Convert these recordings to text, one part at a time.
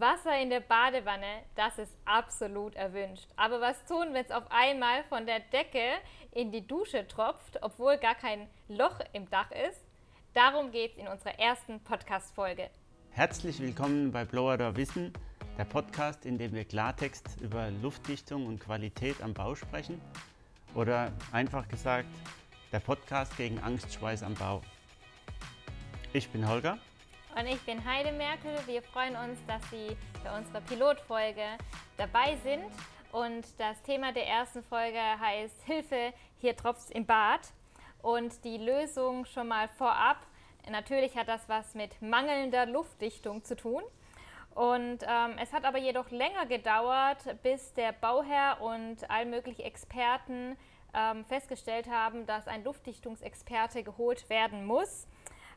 Wasser in der Badewanne, das ist absolut erwünscht. Aber was tun, wenn es auf einmal von der Decke in die Dusche tropft, obwohl gar kein Loch im Dach ist? Darum geht es in unserer ersten Podcast-Folge. Herzlich willkommen bei Blower Door Wissen, der Podcast, in dem wir Klartext über Luftdichtung und Qualität am Bau sprechen. Oder einfach gesagt, der Podcast gegen Angstschweiß am Bau. Ich bin Holger. Und ich bin Heide Merkel. Wir freuen uns, dass Sie bei unserer Pilotfolge dabei sind. Und das Thema der ersten Folge heißt Hilfe, hier tropft's im Bad. Und die Lösung schon mal vorab. Natürlich hat das was mit mangelnder Luftdichtung zu tun. Und ähm, es hat aber jedoch länger gedauert, bis der Bauherr und all mögliche Experten ähm, festgestellt haben, dass ein Luftdichtungsexperte geholt werden muss.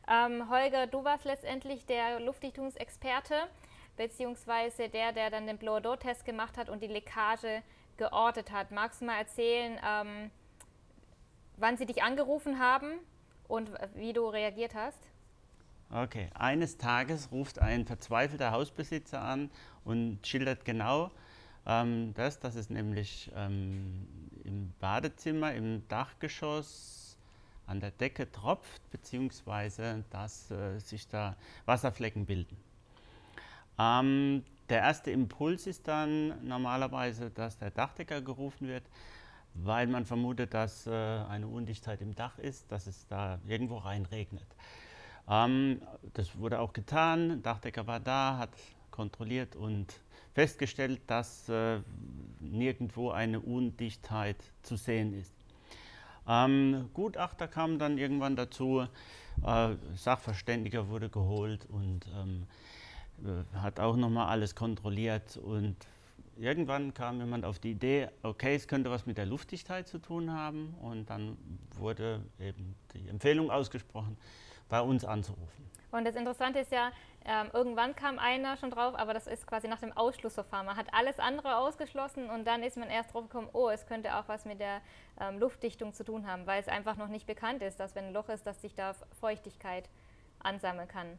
Ähm, Holger, du warst letztendlich der Luftdichtungsexperte, beziehungsweise der, der dann den Blower-Door-Test gemacht hat und die Leckage geortet hat. Magst du mal erzählen, ähm, wann sie dich angerufen haben und wie du reagiert hast? Okay, eines Tages ruft ein verzweifelter Hausbesitzer an und schildert genau ähm, das, dass es nämlich ähm, im Badezimmer, im Dachgeschoss an der Decke tropft, beziehungsweise dass äh, sich da Wasserflecken bilden. Ähm, der erste Impuls ist dann normalerweise, dass der Dachdecker gerufen wird, weil man vermutet, dass äh, eine Undichtheit im Dach ist, dass es da irgendwo reinregnet. Ähm, das wurde auch getan. Der Dachdecker war da, hat kontrolliert und festgestellt, dass äh, nirgendwo eine Undichtheit zu sehen ist. Ähm, Gutachter kam dann irgendwann dazu, äh, Sachverständiger wurde geholt und ähm, äh, hat auch nochmal alles kontrolliert und irgendwann kam jemand auf die Idee, okay, es könnte was mit der Luftdichtheit zu tun haben und dann wurde eben die Empfehlung ausgesprochen, bei uns anzurufen. Und das Interessante ist ja, ähm, irgendwann kam einer schon drauf, aber das ist quasi nach dem Ausschlussverfahren. Man hat alles andere ausgeschlossen und dann ist man erst drauf gekommen, oh, es könnte auch was mit der ähm, Luftdichtung zu tun haben, weil es einfach noch nicht bekannt ist, dass wenn ein Loch ist, dass sich da Feuchtigkeit ansammeln kann,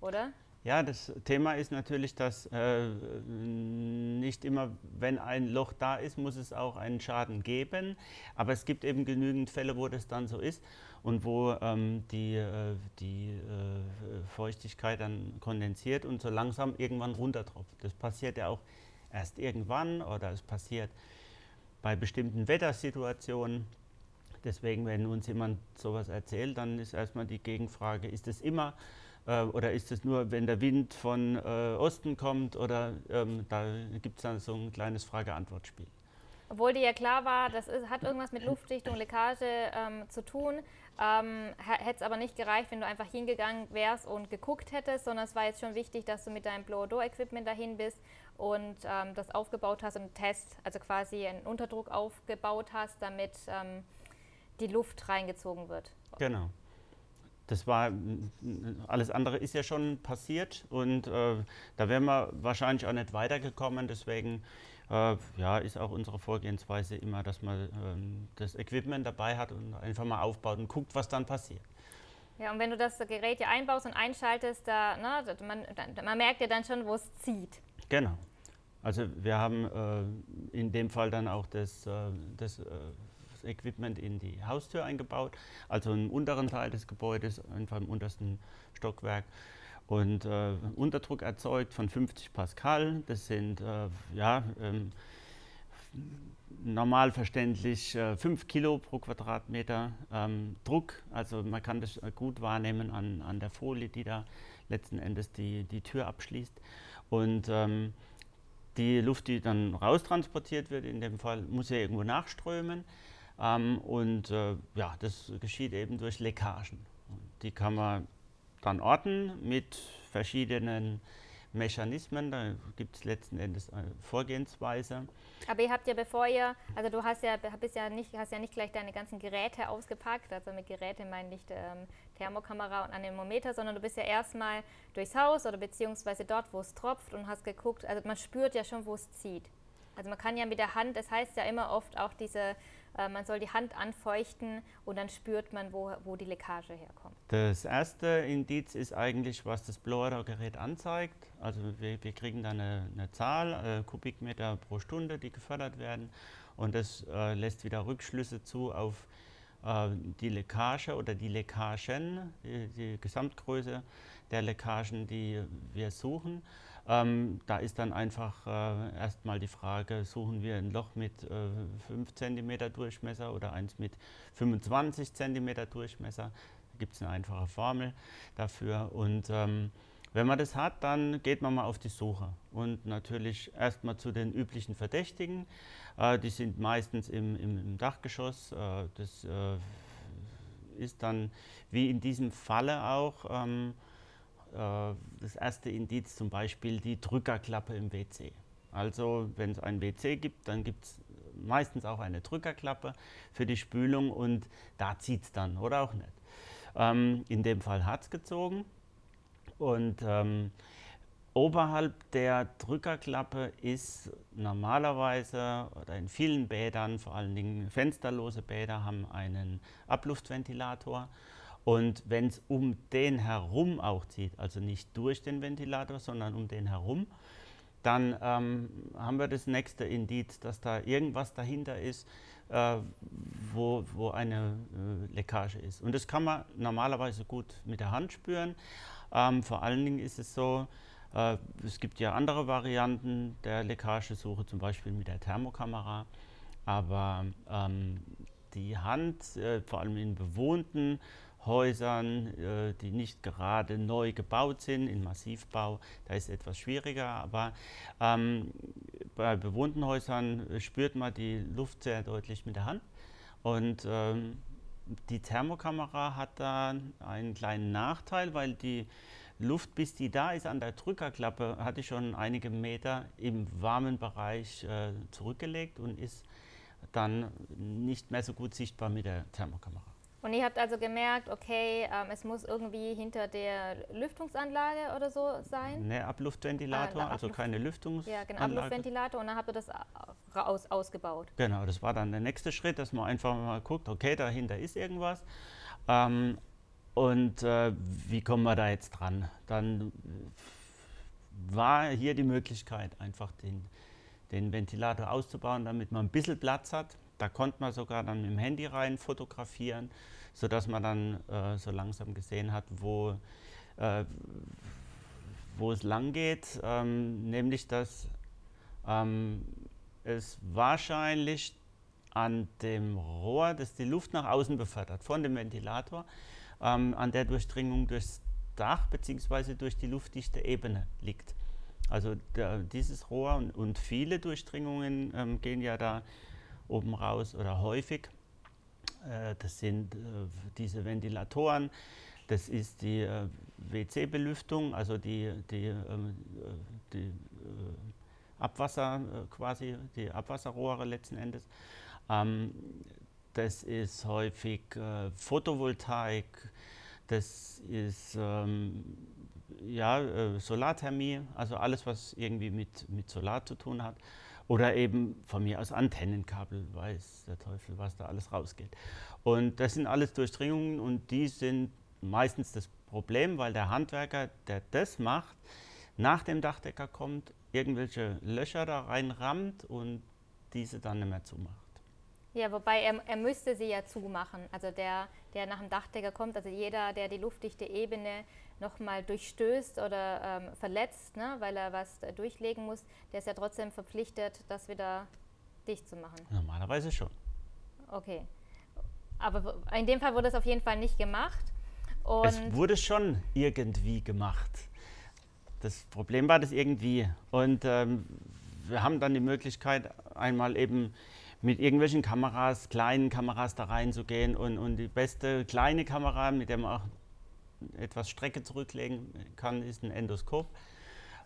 oder? Ja, das Thema ist natürlich, dass äh, nicht immer, wenn ein Loch da ist, muss es auch einen Schaden geben. Aber es gibt eben genügend Fälle, wo das dann so ist und wo ähm, die, äh, die äh, Feuchtigkeit dann kondensiert und so langsam irgendwann runtertropft. Das passiert ja auch erst irgendwann oder es passiert bei bestimmten Wettersituationen. Deswegen, wenn uns jemand sowas erzählt, dann ist erstmal die Gegenfrage, ist es immer oder ist es nur, wenn der Wind von äh, Osten kommt oder ähm, da gibt es dann so ein kleines Frage-Antwort-Spiel. Obwohl dir ja klar war, das ist, hat irgendwas mit Luftdichtung, Leckage ähm, zu tun, ähm, hätte es aber nicht gereicht, wenn du einfach hingegangen wärst und geguckt hättest, sondern es war jetzt schon wichtig, dass du mit deinem Blower-Door-Equipment dahin bist und ähm, das aufgebaut hast und einen Test, also quasi einen Unterdruck aufgebaut hast, damit ähm, die Luft reingezogen wird. Genau das war alles andere ist ja schon passiert und äh, da wären wir wahrscheinlich auch nicht weitergekommen. Deswegen äh, ja, ist auch unsere Vorgehensweise immer, dass man ähm, das Equipment dabei hat und einfach mal aufbaut und guckt, was dann passiert. Ja, und wenn du das Gerät hier einbaust und einschaltest, da, ne, man, man merkt ja dann schon, wo es zieht. Genau. Also wir haben äh, in dem Fall dann auch das, äh, das äh, Equipment in die Haustür eingebaut, also im unteren Teil des Gebäudes, einfach im untersten Stockwerk. Und äh, Unterdruck erzeugt von 50 Pascal. Das sind äh, ja, ähm, normal verständlich äh, 5 Kilo pro Quadratmeter ähm, Druck. Also man kann das gut wahrnehmen an, an der Folie, die da letzten Endes die, die Tür abschließt. Und ähm, die Luft, die dann raustransportiert wird, in dem Fall muss ja irgendwo nachströmen. Ähm, und äh, ja, das geschieht eben durch Leckagen. Die kann man dann orten mit verschiedenen Mechanismen. Da gibt es letzten Endes eine Vorgehensweise. Aber ihr habt ja, bevor ihr, also du hast ja, bist ja nicht, hast ja nicht gleich deine ganzen Geräte ausgepackt, also mit Geräte meine ich ähm, Thermokamera und Anemometer, sondern du bist ja erstmal durchs Haus oder beziehungsweise dort, wo es tropft und hast geguckt, also man spürt ja schon, wo es zieht. Also man kann ja mit der Hand, das heißt ja immer oft auch diese äh, man soll die Hand anfeuchten und dann spürt man, wo, wo die Leckage herkommt. Das erste Indiz ist eigentlich, was das Blower-Gerät anzeigt. Also wir, wir kriegen dann eine, eine Zahl, äh, Kubikmeter pro Stunde, die gefördert werden. Und das äh, lässt wieder Rückschlüsse zu auf äh, die Leckage oder die Leckagen, die, die, Gesamtgröße der Leckagen, die wir suchen. Ähm, da ist dann einfach äh, erstmal die Frage, suchen wir ein Loch mit äh, 5 cm Durchmesser oder eins mit 25 cm Durchmesser. Da gibt es eine einfache Formel dafür. Und ähm, wenn man das hat, dann geht man mal auf die Suche und natürlich erstmal zu den üblichen Verdächtigen. Äh, die sind meistens im, im, im Dachgeschoss. Äh, das äh, ist dann wie in diesem Falle auch ähm, äh, das erste Indiz zum Beispiel die Drückerklappe im WC. Also wenn es ein WC gibt, dann gibt es meistens auch eine Drückerklappe für die Spülung und da zieht es dann oder auch nicht. Ähm, in dem Fall hat es gezogen und ähm, oberhalb der Drückerklappe ist normalerweise oder in vielen Bädern, vor allen Dingen fensterlose Bäder, haben einen Abluftventilator. Und wenn es um den herum auch zieht, also nicht durch den Ventilator, sondern um den herum, dann ähm, haben wir das nächste Indiz, dass da irgendwas dahinter ist, äh, wo, wo eine äh, Leckage ist. Und das kann man normalerweise gut mit der Hand spüren. Ähm, vor allen Dingen ist es so, äh, es gibt ja andere Varianten der Leckagesuche, zum Beispiel mit der Thermokamera. Aber ähm, die Hand, äh, vor allem in bewohnten Häusern, äh, die nicht gerade neu gebaut sind, in Massivbau, da ist es etwas schwieriger. Aber ähm, bei bewohnten Häusern spürt man die Luft sehr deutlich mit der Hand. Und ähm, die Thermokamera hat da einen kleinen Nachteil, weil die Luft, bis die da ist an der Drückerklappe, hatte ich schon einige Meter im warmen Bereich äh, zurückgelegt und ist dann nicht mehr so gut sichtbar mit der Thermokamera. Und ihr habt also gemerkt, okay, ähm, es muss irgendwie hinter der Lüftungsanlage oder so sein? Ne, Abluftventilator, ah, also keine Lüftungsanlage. Ja, genau, Abluftventilator und dann habt ihr das raus, ausgebaut. Genau, das war dann der nächste Schritt, dass man einfach mal guckt, okay, dahinter ist irgendwas. Ähm, und äh, wie kommen wir da jetzt dran? Dann war hier die Möglichkeit, einfach den, den Ventilator auszubauen, damit man ein bisschen Platz hat. Da konnte man sogar dann mit dem Handy rein fotografieren sodass man dann äh, so langsam gesehen hat, wo, äh, wo es lang geht, ähm, nämlich dass ähm, es wahrscheinlich an dem Rohr, das die Luft nach außen befördert, von dem Ventilator, ähm, an der Durchdringung durchs Dach bzw. durch die luftdichte Ebene liegt. Also der, dieses Rohr und, und viele Durchdringungen ähm, gehen ja da oben raus oder häufig das sind äh, diese Ventilatoren, das ist die äh, WC-Belüftung, also die, die, ähm, die Abwasser quasi, die Abwasserrohre letzten Endes. Ähm, das ist häufig Photovoltaik, das ist ähm, ja, Solarthermie, also alles, was irgendwie mit, mit Solar zu tun hat. Oder eben von mir aus Antennenkabel, weiß der Teufel, was da alles rausgeht. Und das sind alles Durchdringungen und die sind meistens das Problem, weil der Handwerker, der das macht, nach dem Dachdecker kommt, irgendwelche Löcher da reinrammt und diese dann nicht mehr zumacht. Ja, wobei er, er müsste sie ja zumachen. Also der, der nach dem Dachdecker kommt, also jeder, der die luftdichte Ebene nochmal durchstößt oder ähm, verletzt, ne, weil er was durchlegen muss, der ist ja trotzdem verpflichtet, das wieder dicht zu machen. Normalerweise schon. Okay. Aber in dem Fall wurde es auf jeden Fall nicht gemacht. Und es wurde schon irgendwie gemacht. Das Problem war das irgendwie. Und ähm, wir haben dann die Möglichkeit, einmal eben mit irgendwelchen Kameras, kleinen Kameras da reinzugehen und, und die beste kleine Kamera, mit der man auch etwas Strecke zurücklegen kann, ist ein Endoskop,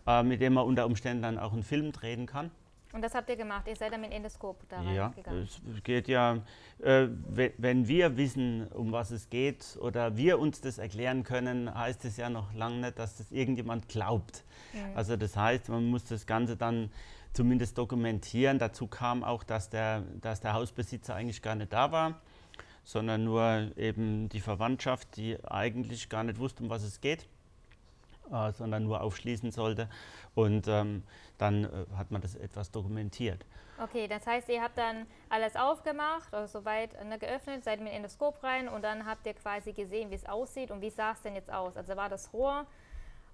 äh, mit dem man unter Umständen dann auch einen Film drehen kann. Und das habt ihr gemacht? Ihr seid dann mit Endoskop da ja, reingegangen? Ja, es geht ja, äh, wenn wir wissen, um was es geht oder wir uns das erklären können, heißt es ja noch lange nicht, dass das irgendjemand glaubt. Mhm. Also das heißt, man muss das Ganze dann zumindest dokumentieren. Dazu kam auch, dass der, dass der Hausbesitzer eigentlich gar nicht da war, sondern nur eben die Verwandtschaft, die eigentlich gar nicht wusste, um was es geht äh, sondern nur aufschließen sollte. Und ähm, dann äh, hat man das etwas dokumentiert. Okay, das heißt, ihr habt dann alles aufgemacht, also soweit ne, geöffnet, seid mit Endoskop rein und dann habt ihr quasi gesehen, wie es aussieht und wie sah es denn jetzt aus? Also war das Rohr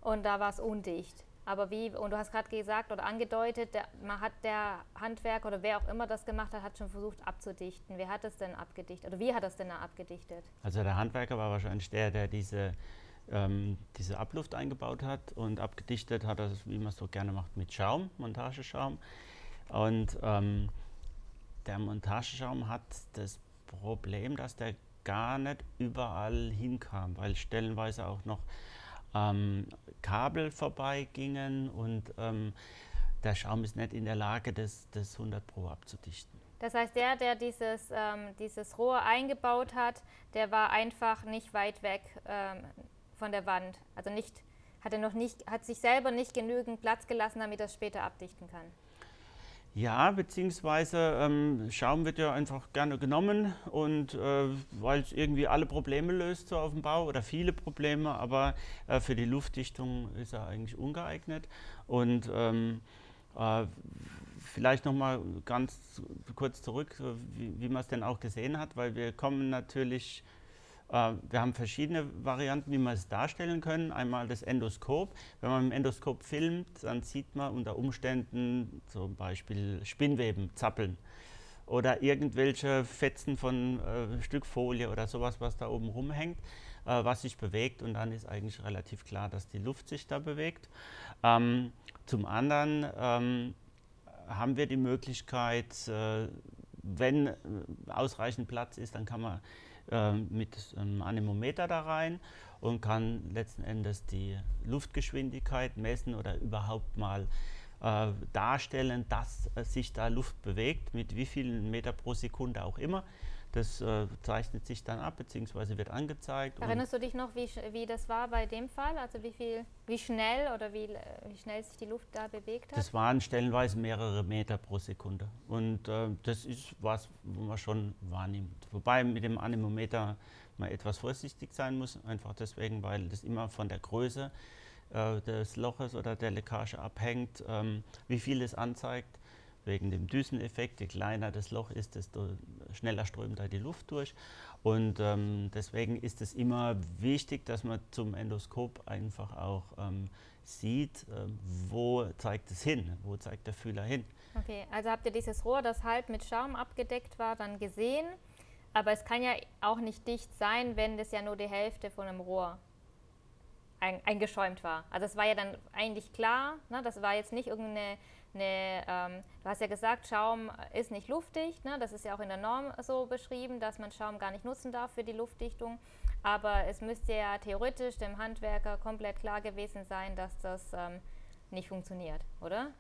und da war es undicht. Aber wie, und du hast gerade gesagt oder angedeutet, der, man hat der Handwerker oder wer auch immer das gemacht hat, hat schon versucht abzudichten. Wer hat es denn abgedichtet oder wie hat es denn abgedichtet? Also der Handwerker war wahrscheinlich der, der diese ähm, diese Abluft eingebaut hat und abgedichtet hat er, wie man es so gerne macht, mit Schaum, Montageschaum. Und ähm, der Montageschaum hat das Problem, dass der gar nicht überall hinkam, weil stellenweise auch noch ähm, Kabel vorbeigingen und ähm, der Schaum ist nicht in der Lage, das, das 100 Pro abzudichten. Das heißt, der, der dieses, ähm, dieses Rohr eingebaut hat, der war einfach nicht weit weg, ähm, von der Wand. Also nicht, hat er noch nicht, hat sich selber nicht genügend Platz gelassen, damit er es später abdichten kann. Ja, beziehungsweise ähm, Schaum wird ja einfach gerne genommen und äh, weil es irgendwie alle Probleme löst so auf dem Bau oder viele Probleme, aber äh, für die Luftdichtung ist er eigentlich ungeeignet. Und ähm, äh, vielleicht nochmal ganz kurz zurück, wie, wie man es denn auch gesehen hat, weil wir kommen natürlich wir haben verschiedene Varianten, wie wir es darstellen können. Einmal das Endoskop. Wenn man dem Endoskop filmt, dann sieht man unter Umständen zum Beispiel Spinnweben zappeln oder irgendwelche Fetzen von äh, Stück Folie oder sowas, was da oben rumhängt, äh, was sich bewegt. Und dann ist eigentlich relativ klar, dass die Luft sich da bewegt. Ähm, zum anderen ähm, haben wir die Möglichkeit, äh, wenn äh, ausreichend Platz ist, dann kann man äh, mit einem Anemometer da rein und kann letzten Endes die Luftgeschwindigkeit messen oder überhaupt mal äh, darstellen, dass äh, sich da Luft bewegt, mit wie vielen Meter pro Sekunde auch immer. Das äh, zeichnet sich dann ab bzw. wird angezeigt. Erinnerst du dich noch, wie, wie das war bei dem Fall? Also wie, viel, wie schnell oder wie, wie schnell sich die Luft da bewegt hat? Das waren stellenweise mehrere Meter pro Sekunde. Und äh, das ist was, wo man schon wahrnimmt. Wobei mit dem Anemometer man etwas vorsichtig sein muss, einfach deswegen, weil das immer von der Größe äh, des Loches oder der Leckage abhängt, ähm, wie viel es anzeigt wegen dem Düseneffekt. Je kleiner das Loch ist, desto schneller strömt da die Luft durch. Und ähm, deswegen ist es immer wichtig, dass man zum Endoskop einfach auch ähm, sieht, äh, wo zeigt es hin, wo zeigt der Fühler hin. Okay, also habt ihr dieses Rohr, das halt mit Schaum abgedeckt war, dann gesehen. Aber es kann ja auch nicht dicht sein, wenn das ja nur die Hälfte von einem Rohr eingeschäumt war. Also es war ja dann eigentlich klar, ne, das war jetzt nicht irgendeine eine, ähm, du hast ja gesagt, Schaum ist nicht luftdicht. Ne? Das ist ja auch in der Norm so beschrieben, dass man Schaum gar nicht nutzen darf für die Luftdichtung. Aber es müsste ja theoretisch dem Handwerker komplett klar gewesen sein, dass das ähm, nicht funktioniert, oder?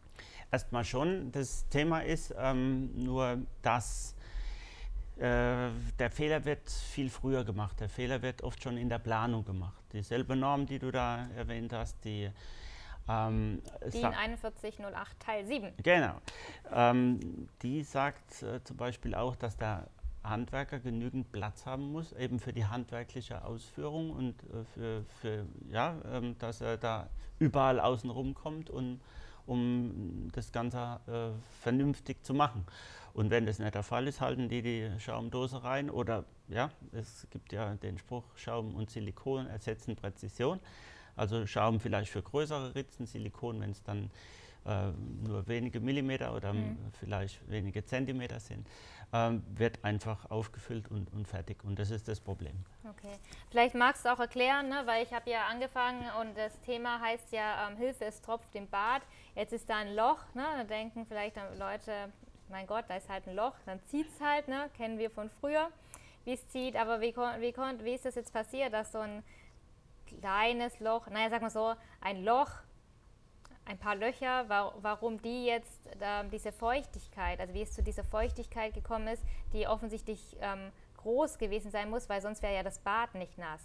Erstmal schon. Das Thema ist ähm, nur, dass äh, der Fehler wird viel früher gemacht. Der Fehler wird oft schon in der Planung gemacht. Dieselbe Norm, die du da erwähnt hast, die ähm, DIN 4108 Teil 7. Genau. Ähm, die sagt äh, zum Beispiel auch, dass der Handwerker genügend Platz haben muss, eben für die handwerkliche Ausführung und äh, für, für, ja, ähm, dass er da überall außen rumkommt und um das Ganze äh, vernünftig zu machen. Und wenn das nicht der Fall ist, halten die die Schaumdose rein oder ja, es gibt ja den Spruch, Schaum und Silikon ersetzen Präzision. Also Schaum vielleicht für größere Ritzen, Silikon, wenn es dann äh, nur wenige Millimeter oder mhm. vielleicht wenige Zentimeter sind, ähm, wird einfach aufgefüllt und, und, fertig. Und das ist das Problem. Okay. Vielleicht magst du auch erklären, ne, weil ich habe ja angefangen und das Thema heißt ja ähm, Hilfe, es tropft im Bad. Jetzt ist da ein Loch. Ne, da denken vielleicht Leute, mein Gott, da ist halt ein Loch, dann zieht es halt. Ne, kennen wir von früher, wie es zieht. Aber wie, wie, wie ist das jetzt passiert, dass so ein kleines Loch, naja, sag mal so, ein Loch ein paar Löcher, wa warum die jetzt äh, diese Feuchtigkeit, also wie es zu dieser Feuchtigkeit gekommen ist, die offensichtlich ähm, groß gewesen sein muss, weil sonst wäre ja das Bad nicht nass.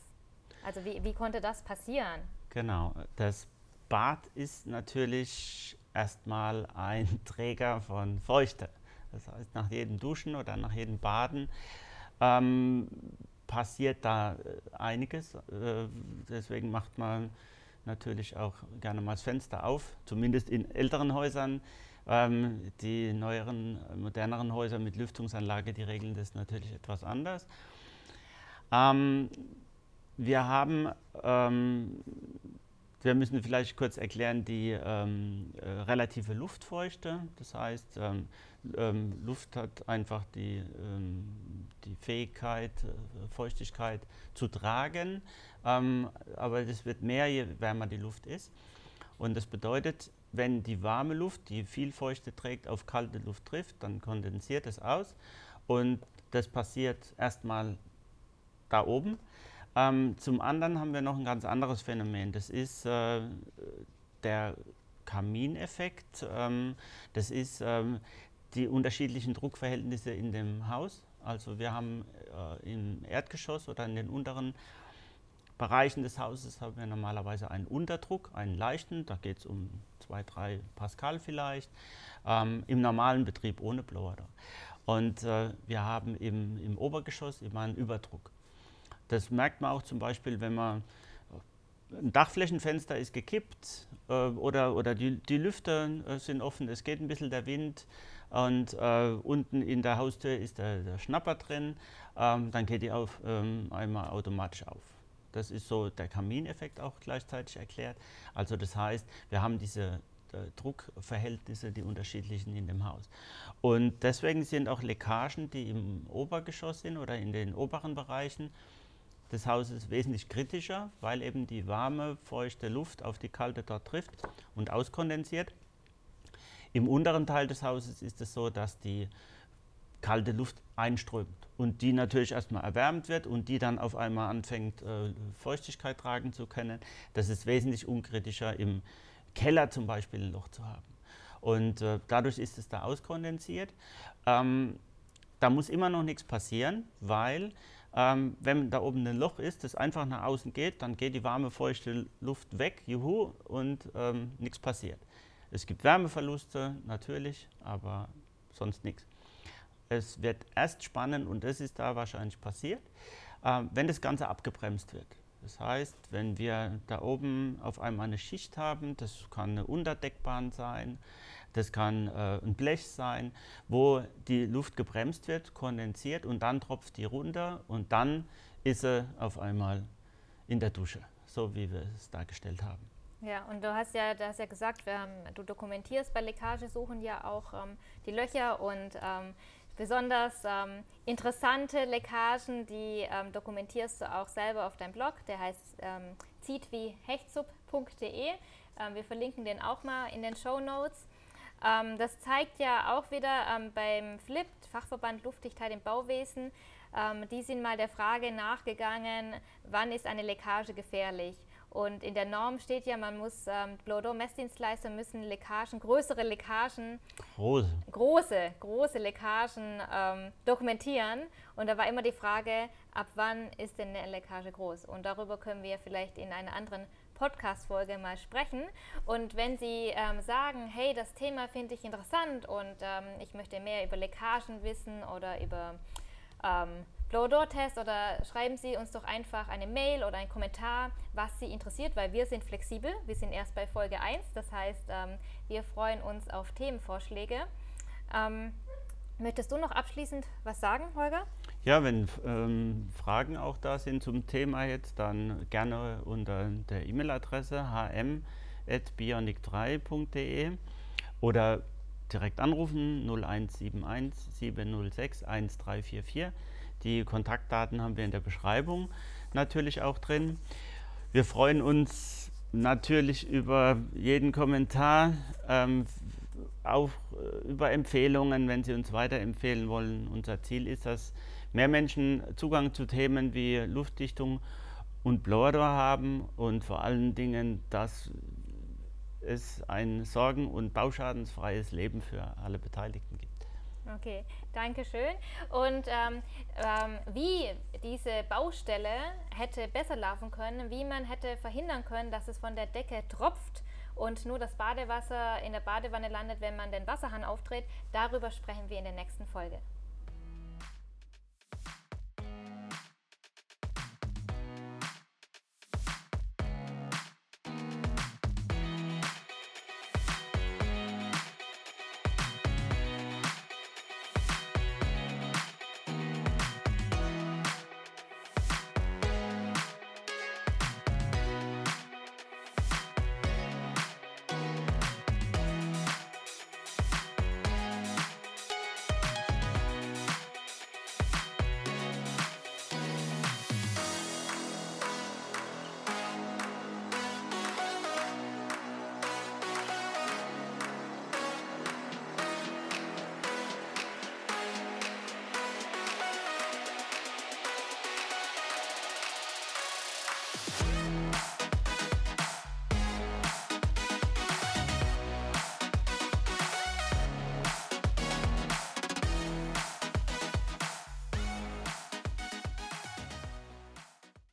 Also wie, wie konnte das passieren? Genau, das Bad ist natürlich erstmal ein Träger von Feuchte. Das heißt, nach jedem Duschen oder nach jedem Baden ähm, passiert da äh, einiges. Äh, deswegen macht man natürlich auch gerne mal das Fenster auf, zumindest in älteren Häusern. Ähm, die neueren, moderneren Häuser mit Lüftungsanlage, die regeln das natürlich etwas anders. Ähm, wir haben, ähm, wir müssen vielleicht kurz erklären, die ähm, äh, relative Luftfeuchte. Das heißt, ähm, ähm, Luft hat einfach die, die Fähigkeit, äh, Feuchtigkeit zu tragen. Ähm, aber das wird mehr, je wärmer die Luft ist. Und das bedeutet, wenn die warme Luft, die viel Feuchte trägt, auf kalte Luft trifft, dann kondensiert es aus. Und das passiert erstmal da oben. Ähm, zum anderen haben wir noch ein ganz anderes Phänomen. Das ist äh, der Kamineffekt. Ähm, das ist ähm, die unterschiedlichen Druckverhältnisse in dem Haus. Also wir haben äh, im Erdgeschoss oder in den unteren Bereichen des Hauses haben wir normalerweise einen Unterdruck, einen leichten, da geht es um 2, 3 Pascal vielleicht, ähm, im normalen Betrieb ohne Blower. Und äh, wir haben im, im Obergeschoss immer einen Überdruck. Das merkt man auch zum Beispiel, wenn man ein Dachflächenfenster ist gekippt äh, oder, oder die, die Lüfter äh, sind offen, es geht ein bisschen der Wind und äh, unten in der Haustür ist der, der Schnapper drin, ähm, dann geht die auf, ähm, einmal automatisch auf. Das ist so der Kamineffekt auch gleichzeitig erklärt. Also das heißt, wir haben diese äh, Druckverhältnisse, die unterschiedlichen in dem Haus. Und deswegen sind auch Leckagen, die im Obergeschoss sind oder in den oberen Bereichen des Hauses wesentlich kritischer, weil eben die warme, feuchte Luft auf die kalte dort trifft und auskondensiert. Im unteren Teil des Hauses ist es so, dass die kalte Luft einströmt und die natürlich erstmal erwärmt wird und die dann auf einmal anfängt, äh, Feuchtigkeit tragen zu können. Das ist wesentlich unkritischer, im Keller zum Beispiel ein Loch zu haben. Und äh, dadurch ist es da auskondensiert. Ähm, da muss immer noch nichts passieren, weil ähm, wenn da oben ein Loch ist, das einfach nach außen geht, dann geht die warme, feuchte Luft weg, juhu, und ähm, nichts passiert. Es gibt Wärmeverluste, natürlich, aber sonst nichts. Es wird erst spannend, und das ist da wahrscheinlich passiert, äh, wenn das Ganze abgebremst wird. Das heißt, wenn wir da oben auf einmal eine Schicht haben, das kann eine Unterdeckbahn sein, das kann äh, ein Blech sein, wo die Luft gebremst wird, kondensiert und dann tropft die runter und dann ist sie auf einmal in der Dusche, so wie wir es dargestellt haben. Ja, und du hast ja, du hast ja gesagt, haben, du dokumentierst bei Leckagesuchen ja auch ähm, die Löcher und ähm, besonders ähm, interessante Leckagen, die ähm, dokumentierst du auch selber auf deinem Blog, der heißt ähm, ziehtwiehechtsub.de. Ähm, wir verlinken den auch mal in den Show Notes. Ähm, das zeigt ja auch wieder ähm, beim FLIP, Fachverband Luftdichtheit im Bauwesen, die sind mal der Frage nachgegangen, wann ist eine Leckage gefährlich. Und in der Norm steht ja, man muss, ähm, Blow-Messdienstleister müssen Leckagen, größere Leckagen, große, große, große Leckagen ähm, dokumentieren. Und da war immer die Frage, ab wann ist denn eine Leckage groß? Und darüber können wir vielleicht in einer anderen Podcast-Folge mal sprechen. Und wenn Sie ähm, sagen, hey, das Thema finde ich interessant und ähm, ich möchte mehr über Leckagen wissen oder über ähm, Blow-Door-Test oder schreiben Sie uns doch einfach eine Mail oder einen Kommentar, was Sie interessiert, weil wir sind flexibel. Wir sind erst bei Folge 1, das heißt, ähm, wir freuen uns auf Themenvorschläge. Ähm, möchtest du noch abschließend was sagen, Holger? Ja, wenn ähm, Fragen auch da sind zum Thema jetzt, dann gerne unter der E-Mail-Adresse hm.bionic3.de oder direkt anrufen 0171 706 1344. Die Kontaktdaten haben wir in der Beschreibung natürlich auch drin. Wir freuen uns natürlich über jeden Kommentar, ähm, auch äh, über Empfehlungen, wenn Sie uns weiterempfehlen wollen. Unser Ziel ist, dass mehr Menschen Zugang zu Themen wie Luftdichtung und Blower haben und vor allen Dingen, dass es ein sorgen- und bauschadensfreies Leben für alle Beteiligten gibt. Okay, danke schön. Und ähm, ähm, wie diese Baustelle hätte besser laufen können, wie man hätte verhindern können, dass es von der Decke tropft und nur das Badewasser in der Badewanne landet, wenn man den Wasserhahn aufdreht, darüber sprechen wir in der nächsten Folge.